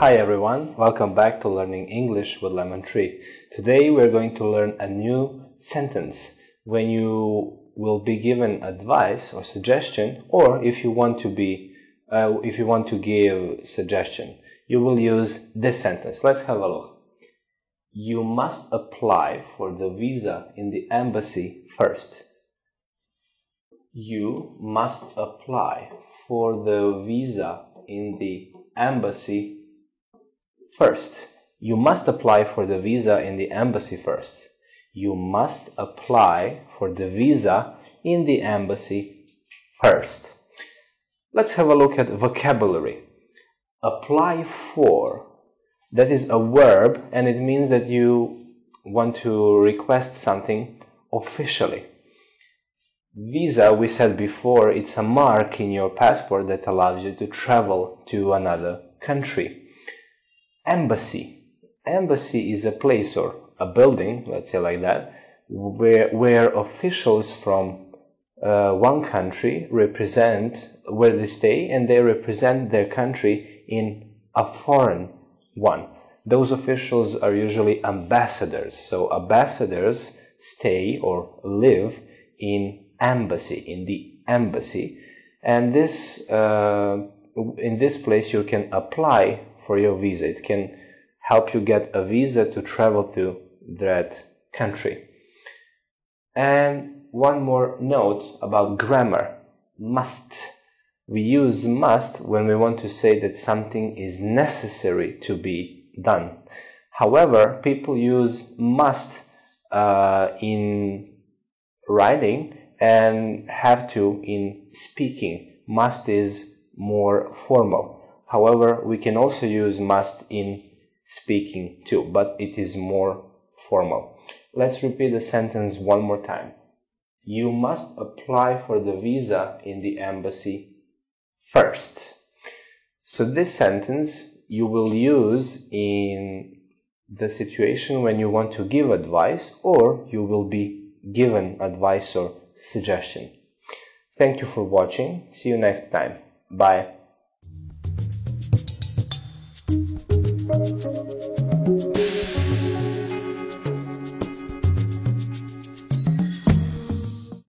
Hi everyone, welcome back to Learning English with Lemon Tree. Today we're going to learn a new sentence when you will be given advice or suggestion or if you want to be uh, if you want to give suggestion you will use this sentence. Let's have a look. You must apply for the visa in the embassy first. You must apply for the visa in the embassy first. You must apply for the visa in the embassy first. You must apply for the visa in the embassy first. Let's have a look at vocabulary. Apply for. That is a verb and it means that you want to request something officially. Visa, we said before, it's a mark in your passport that allows you to travel to another country. Embassy. Embassy is a place or a building, let's say like that, where, where officials from uh, one country represent where they stay and they represent their country in a foreign one. Those officials are usually ambassadors. So ambassadors stay or live in embassy, in the embassy. And this, uh, in this place you can apply for your visa. It can help you get a visa to travel to that country. And one more note about grammar. Must. We use must when we want to say that something is necessary to be done. However, people use must uh, in writing and have to in speaking. Must is more formal. However, we can also use must in speaking too, but it is more formal. Let's repeat the sentence one more time. You must apply for the visa in the embassy first. So this sentence you will use in the situation when you want to give advice or you will be given advice or suggestion. Thank you for watching. See you next time. Bye. Thank you.